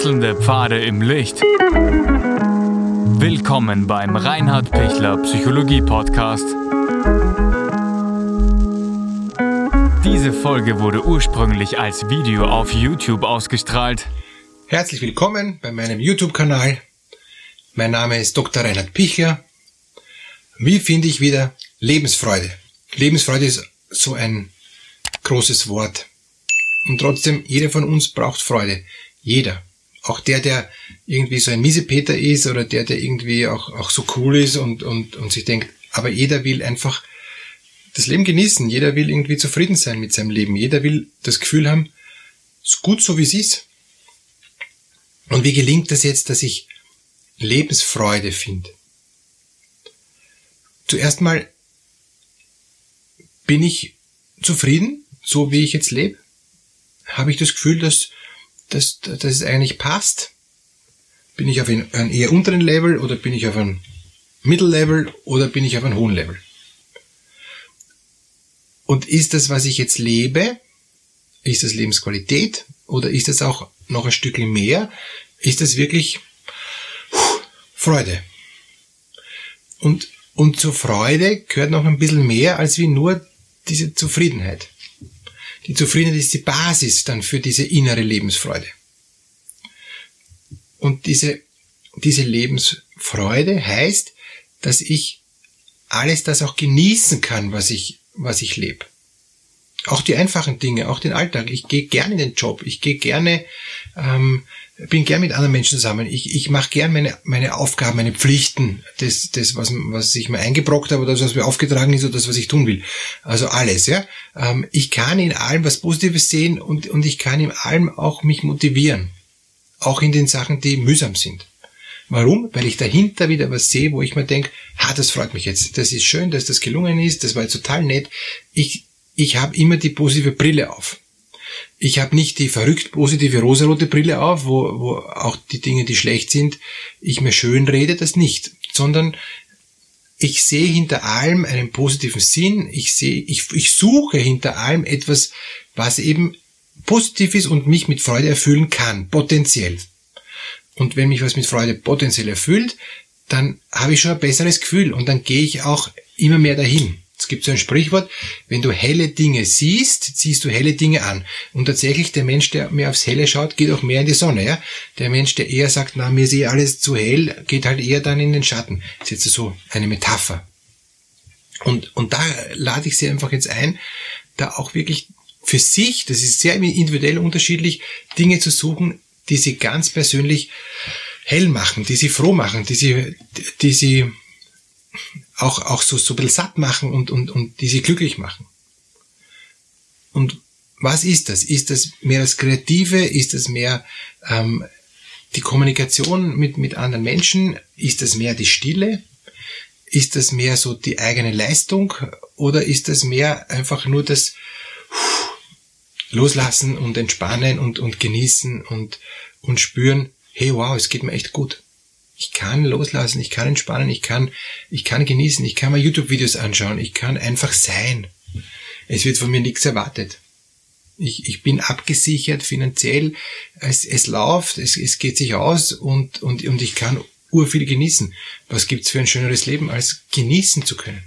Wechselnde Pfade im Licht. Willkommen beim Reinhard Pichler Psychologie Podcast. Diese Folge wurde ursprünglich als Video auf YouTube ausgestrahlt. Herzlich willkommen bei meinem YouTube-Kanal. Mein Name ist Dr. Reinhard Pichler. Wie finde ich wieder Lebensfreude? Lebensfreude ist so ein großes Wort. Und trotzdem, jeder von uns braucht Freude. Jeder. Auch der, der irgendwie so ein Miesepeter ist oder der, der irgendwie auch, auch so cool ist und, und, und sich denkt, aber jeder will einfach das Leben genießen. Jeder will irgendwie zufrieden sein mit seinem Leben. Jeder will das Gefühl haben, es ist gut so wie es ist. Und wie gelingt das jetzt, dass ich Lebensfreude finde? Zuerst mal bin ich zufrieden, so wie ich jetzt lebe? Habe ich das Gefühl, dass, dass, dass es eigentlich passt? Bin ich auf einem eher unteren Level oder bin ich auf einem Mittellevel oder bin ich auf einem hohen Level? Und ist das, was ich jetzt lebe, ist das Lebensqualität oder ist das auch noch ein Stückchen mehr? Ist das wirklich Freude? Und, und zur Freude gehört noch ein bisschen mehr als wie nur diese Zufriedenheit. Die Zufriedenheit ist die Basis dann für diese innere Lebensfreude. Und diese, diese Lebensfreude heißt, dass ich alles das auch genießen kann, was ich, was ich lebe. Auch die einfachen Dinge, auch den Alltag. Ich gehe gerne in den Job, ich gehe gerne ähm, bin gern mit anderen Menschen zusammen. Ich, ich mache gern meine, meine Aufgaben, meine Pflichten, das, das was, was ich mir eingebrockt habe das, was mir aufgetragen ist oder das, was ich tun will. Also alles, ja. Ähm, ich kann in allem was Positives sehen und, und ich kann in allem auch mich motivieren. Auch in den Sachen, die mühsam sind. Warum? Weil ich dahinter wieder was sehe, wo ich mir denke, ha, das freut mich jetzt. Das ist schön, dass das gelungen ist, das war jetzt total nett. Ich, ich habe immer die positive Brille auf ich habe nicht die verrückt positive rosarote Brille auf, wo, wo auch die Dinge, die schlecht sind, ich mir schön rede, das nicht, sondern ich sehe hinter allem einen positiven Sinn, ich sehe, ich, ich suche hinter allem etwas, was eben positiv ist und mich mit Freude erfüllen kann, potenziell. Und wenn mich was mit Freude potenziell erfüllt, dann habe ich schon ein besseres Gefühl und dann gehe ich auch immer mehr dahin. Es gibt so ein Sprichwort, wenn du helle Dinge siehst, ziehst du helle Dinge an. Und tatsächlich, der Mensch, der mehr aufs Helle schaut, geht auch mehr in die Sonne. Ja? Der Mensch, der eher sagt, na, mir ist eh alles zu hell, geht halt eher dann in den Schatten. Das ist jetzt so eine Metapher. Und, und da lade ich Sie einfach jetzt ein, da auch wirklich für sich, das ist sehr individuell unterschiedlich, Dinge zu suchen, die Sie ganz persönlich hell machen, die Sie froh machen, die Sie, die Sie auch, auch so, so ein bisschen satt machen und, und, und die sie glücklich machen. Und was ist das? Ist das mehr das Kreative? Ist das mehr ähm, die Kommunikation mit, mit anderen Menschen? Ist das mehr die Stille? Ist das mehr so die eigene Leistung? Oder ist das mehr einfach nur das Loslassen und Entspannen und, und Genießen und, und spüren, hey wow, es geht mir echt gut. Ich kann loslassen, ich kann entspannen, ich kann, ich kann genießen, ich kann mal YouTube-Videos anschauen, ich kann einfach sein. Es wird von mir nichts erwartet. Ich, ich bin abgesichert finanziell, es, es läuft, es, es geht sich aus und, und, und ich kann urviel genießen. Was gibt's für ein schöneres Leben, als genießen zu können?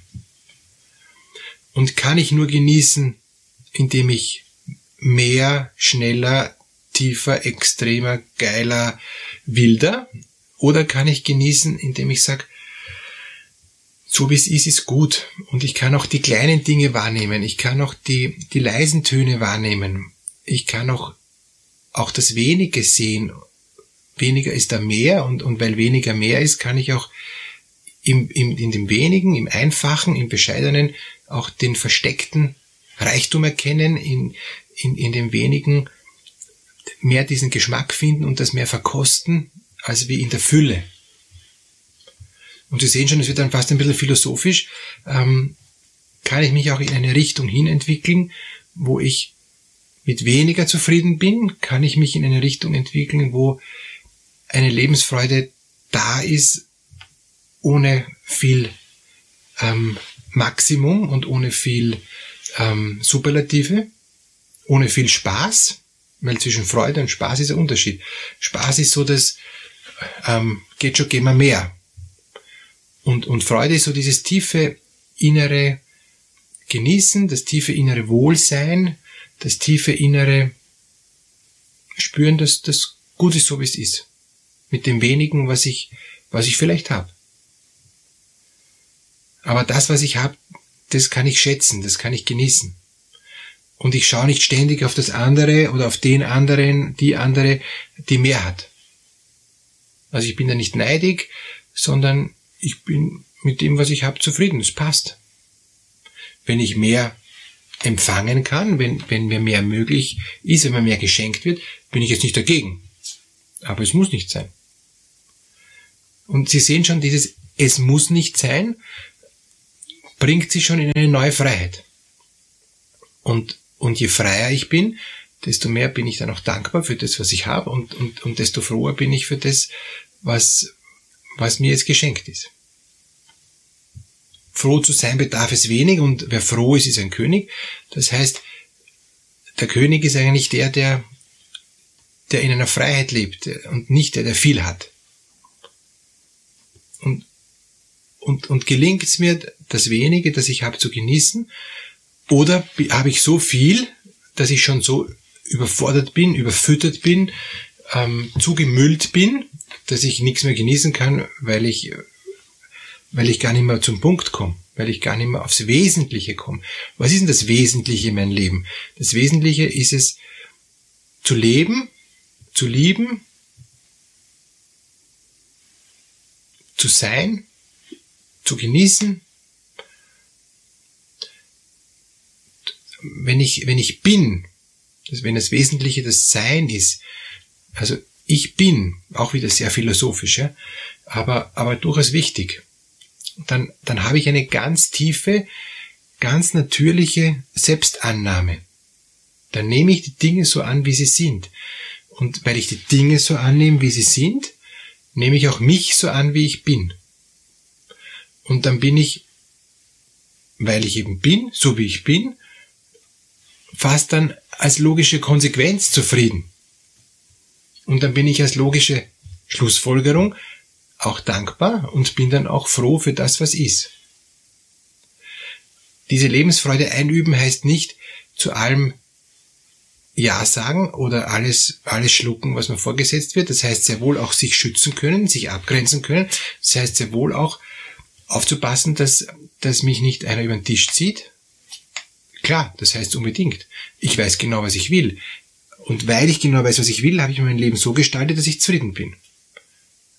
Und kann ich nur genießen, indem ich mehr, schneller, tiefer, extremer, geiler, wilder oder kann ich genießen, indem ich sage, so wie es ist, ist gut. Und ich kann auch die kleinen Dinge wahrnehmen. Ich kann auch die, die leisen Töne wahrnehmen. Ich kann auch, auch das Wenige sehen. Weniger ist da mehr und, und weil weniger mehr ist, kann ich auch im, im, in dem Wenigen, im Einfachen, im Bescheidenen auch den versteckten Reichtum erkennen, in, in, in dem Wenigen mehr diesen Geschmack finden und das mehr verkosten, als wie in der Fülle. Und Sie sehen schon, es wird dann fast ein bisschen philosophisch. Ähm, kann ich mich auch in eine Richtung hin entwickeln, wo ich mit weniger zufrieden bin? Kann ich mich in eine Richtung entwickeln, wo eine Lebensfreude da ist, ohne viel ähm, Maximum und ohne viel ähm, Superlative, ohne viel Spaß? Weil zwischen Freude und Spaß ist ein Unterschied. Spaß ist so, dass ähm, geht schon, gehen wir mehr. Und, und Freude ist so dieses tiefe innere Genießen, das tiefe innere Wohlsein, das tiefe innere Spüren, dass das gut ist, so wie es ist. Mit dem wenigen, was ich, was ich vielleicht habe. Aber das, was ich habe, das kann ich schätzen, das kann ich genießen. Und ich schaue nicht ständig auf das andere oder auf den anderen, die andere, die mehr hat. Also ich bin da nicht neidig, sondern ich bin mit dem, was ich habe, zufrieden. Es passt. Wenn ich mehr empfangen kann, wenn, wenn mir mehr möglich ist, wenn mir mehr geschenkt wird, bin ich jetzt nicht dagegen. Aber es muss nicht sein. Und Sie sehen schon, dieses Es muss nicht sein, bringt Sie schon in eine neue Freiheit. Und, und je freier ich bin, desto mehr bin ich dann auch dankbar für das, was ich habe und, und, und desto froher bin ich für das, was, was mir jetzt geschenkt ist. Froh zu sein bedarf es wenig und wer froh ist, ist ein König. Das heißt, der König ist eigentlich der, der, der in einer Freiheit lebt und nicht der, der viel hat. Und, und, und gelingt es mir, das wenige, das ich habe, zu genießen? Oder habe ich so viel, dass ich schon so überfordert bin, überfüttert bin, ähm, zugemüllt bin, dass ich nichts mehr genießen kann, weil ich, weil ich gar nicht mehr zum Punkt komme, weil ich gar nicht mehr aufs Wesentliche komme. Was ist denn das Wesentliche in meinem Leben? Das Wesentliche ist es, zu leben, zu lieben, zu sein, zu genießen. Wenn ich, wenn ich bin, wenn das Wesentliche das Sein ist, also ich bin, auch wieder sehr philosophisch, ja, aber, aber durchaus wichtig. Dann, dann habe ich eine ganz tiefe, ganz natürliche Selbstannahme. Dann nehme ich die Dinge so an, wie sie sind. Und weil ich die Dinge so annehme, wie sie sind, nehme ich auch mich so an, wie ich bin. Und dann bin ich, weil ich eben bin, so wie ich bin, fast dann als logische Konsequenz zufrieden. Und dann bin ich als logische Schlussfolgerung auch dankbar und bin dann auch froh für das, was ist. Diese Lebensfreude einüben heißt nicht zu allem Ja sagen oder alles, alles schlucken, was mir vorgesetzt wird. Das heißt sehr wohl auch sich schützen können, sich abgrenzen können. Das heißt sehr wohl auch aufzupassen, dass, dass mich nicht einer über den Tisch zieht. Klar, das heißt unbedingt. Ich weiß genau, was ich will. Und weil ich genau weiß, was ich will, habe ich mein Leben so gestaltet, dass ich zufrieden bin.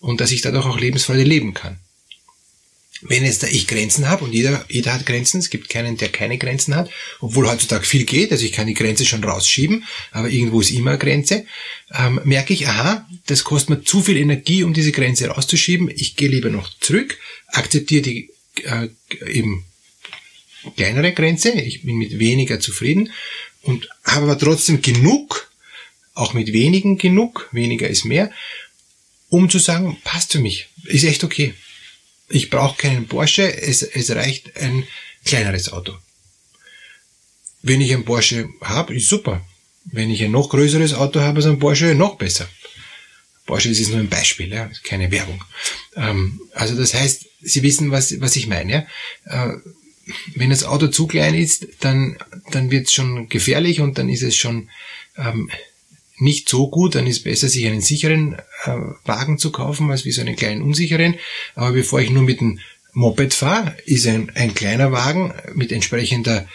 Und dass ich dadurch auch Lebensfreude leben kann. Wenn jetzt da ich Grenzen habe und jeder, jeder hat Grenzen, es gibt keinen, der keine Grenzen hat, obwohl heutzutage viel geht, also ich kann die Grenze schon rausschieben, aber irgendwo ist immer eine Grenze, ähm, merke ich, aha, das kostet mir zu viel Energie, um diese Grenze rauszuschieben, ich gehe lieber noch zurück, akzeptiere die äh, eben kleinere Grenze, ich bin mit weniger zufrieden und habe aber trotzdem genug, auch mit wenigen genug, weniger ist mehr, um zu sagen, passt für mich, ist echt okay. Ich brauche keinen Porsche, es, es reicht ein kleineres Auto. Wenn ich ein Porsche habe, ist super. Wenn ich ein noch größeres Auto habe als ein Porsche, noch besser. Porsche ist nur ein Beispiel, ja, keine Werbung. Ähm, also das heißt, Sie wissen, was, was ich meine. Ja? Äh, wenn das Auto zu klein ist, dann, dann wird es schon gefährlich und dann ist es schon ähm, nicht so gut, dann ist es besser, sich einen sicheren äh, Wagen zu kaufen, als wie so einen kleinen unsicheren. Aber bevor ich nur mit dem Moped fahre, ist ein, ein kleiner Wagen mit entsprechender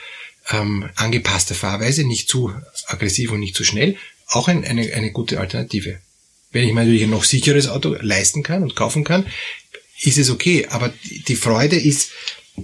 ähm, angepasster Fahrweise, nicht zu aggressiv und nicht zu schnell, auch ein, eine, eine gute Alternative. Wenn ich mir natürlich ein noch sicheres Auto leisten kann und kaufen kann, ist es okay. Aber die Freude ist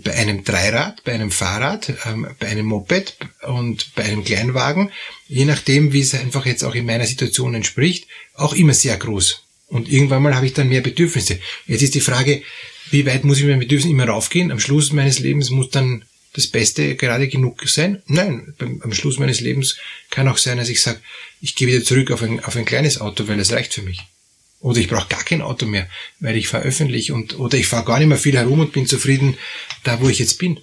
bei einem Dreirad, bei einem Fahrrad, ähm, bei einem Moped und bei einem Kleinwagen, je nachdem, wie es einfach jetzt auch in meiner Situation entspricht, auch immer sehr groß. Und irgendwann mal habe ich dann mehr Bedürfnisse. Jetzt ist die Frage, wie weit muss ich mit meinen Bedürfnissen immer raufgehen? Am Schluss meines Lebens muss dann das Beste gerade genug sein? Nein, beim, am Schluss meines Lebens kann auch sein, dass ich sage, ich gehe wieder zurück auf ein, auf ein kleines Auto, weil es reicht für mich. Oder ich brauche gar kein Auto mehr, weil ich veröffentliche und oder ich fahre gar nicht mehr viel herum und bin zufrieden da, wo ich jetzt bin.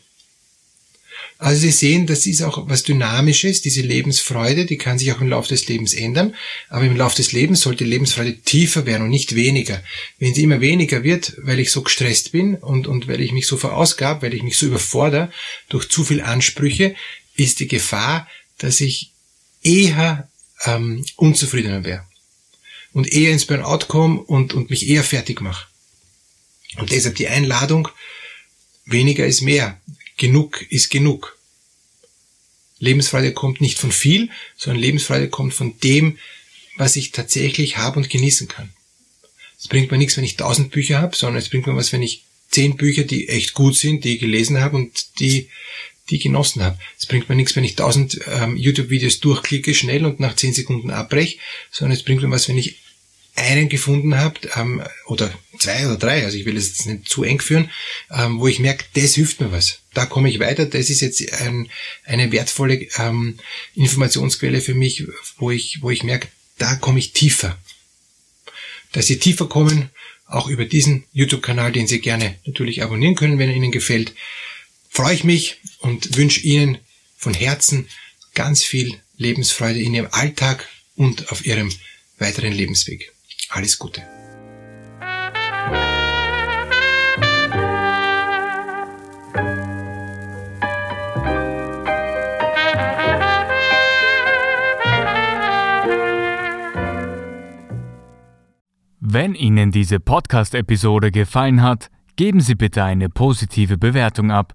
Also Sie sehen, das ist auch was Dynamisches, diese Lebensfreude, die kann sich auch im Laufe des Lebens ändern, aber im Laufe des Lebens sollte die Lebensfreude tiefer werden und nicht weniger. Wenn sie immer weniger wird, weil ich so gestresst bin und, und weil ich mich so verausgab, weil ich mich so überfordere durch zu viel Ansprüche, ist die Gefahr, dass ich eher ähm, unzufriedener wäre und eher ins Burnout komme und, und mich eher fertig mache. Und deshalb die Einladung, weniger ist mehr, genug ist genug. Lebensfreude kommt nicht von viel, sondern Lebensfreude kommt von dem, was ich tatsächlich habe und genießen kann. Es bringt mir nichts, wenn ich tausend Bücher habe, sondern es bringt mir was, wenn ich zehn Bücher, die echt gut sind, die ich gelesen habe und die die genossen habe. Es bringt mir nichts, wenn ich tausend ähm, YouTube-Videos durchklicke schnell und nach zehn Sekunden abbreche, sondern es bringt mir was, wenn ich einen gefunden habe, ähm, oder zwei oder drei, also ich will es jetzt nicht zu eng führen, ähm, wo ich merke, das hilft mir was. Da komme ich weiter, das ist jetzt ein, eine wertvolle ähm, Informationsquelle für mich, wo ich, wo ich merke, da komme ich tiefer. Dass Sie tiefer kommen, auch über diesen YouTube-Kanal, den Sie gerne natürlich abonnieren können, wenn er Ihnen gefällt, freue ich mich und wünsche Ihnen von Herzen ganz viel Lebensfreude in Ihrem Alltag und auf Ihrem weiteren Lebensweg. Alles Gute. Wenn Ihnen diese Podcast-Episode gefallen hat, geben Sie bitte eine positive Bewertung ab.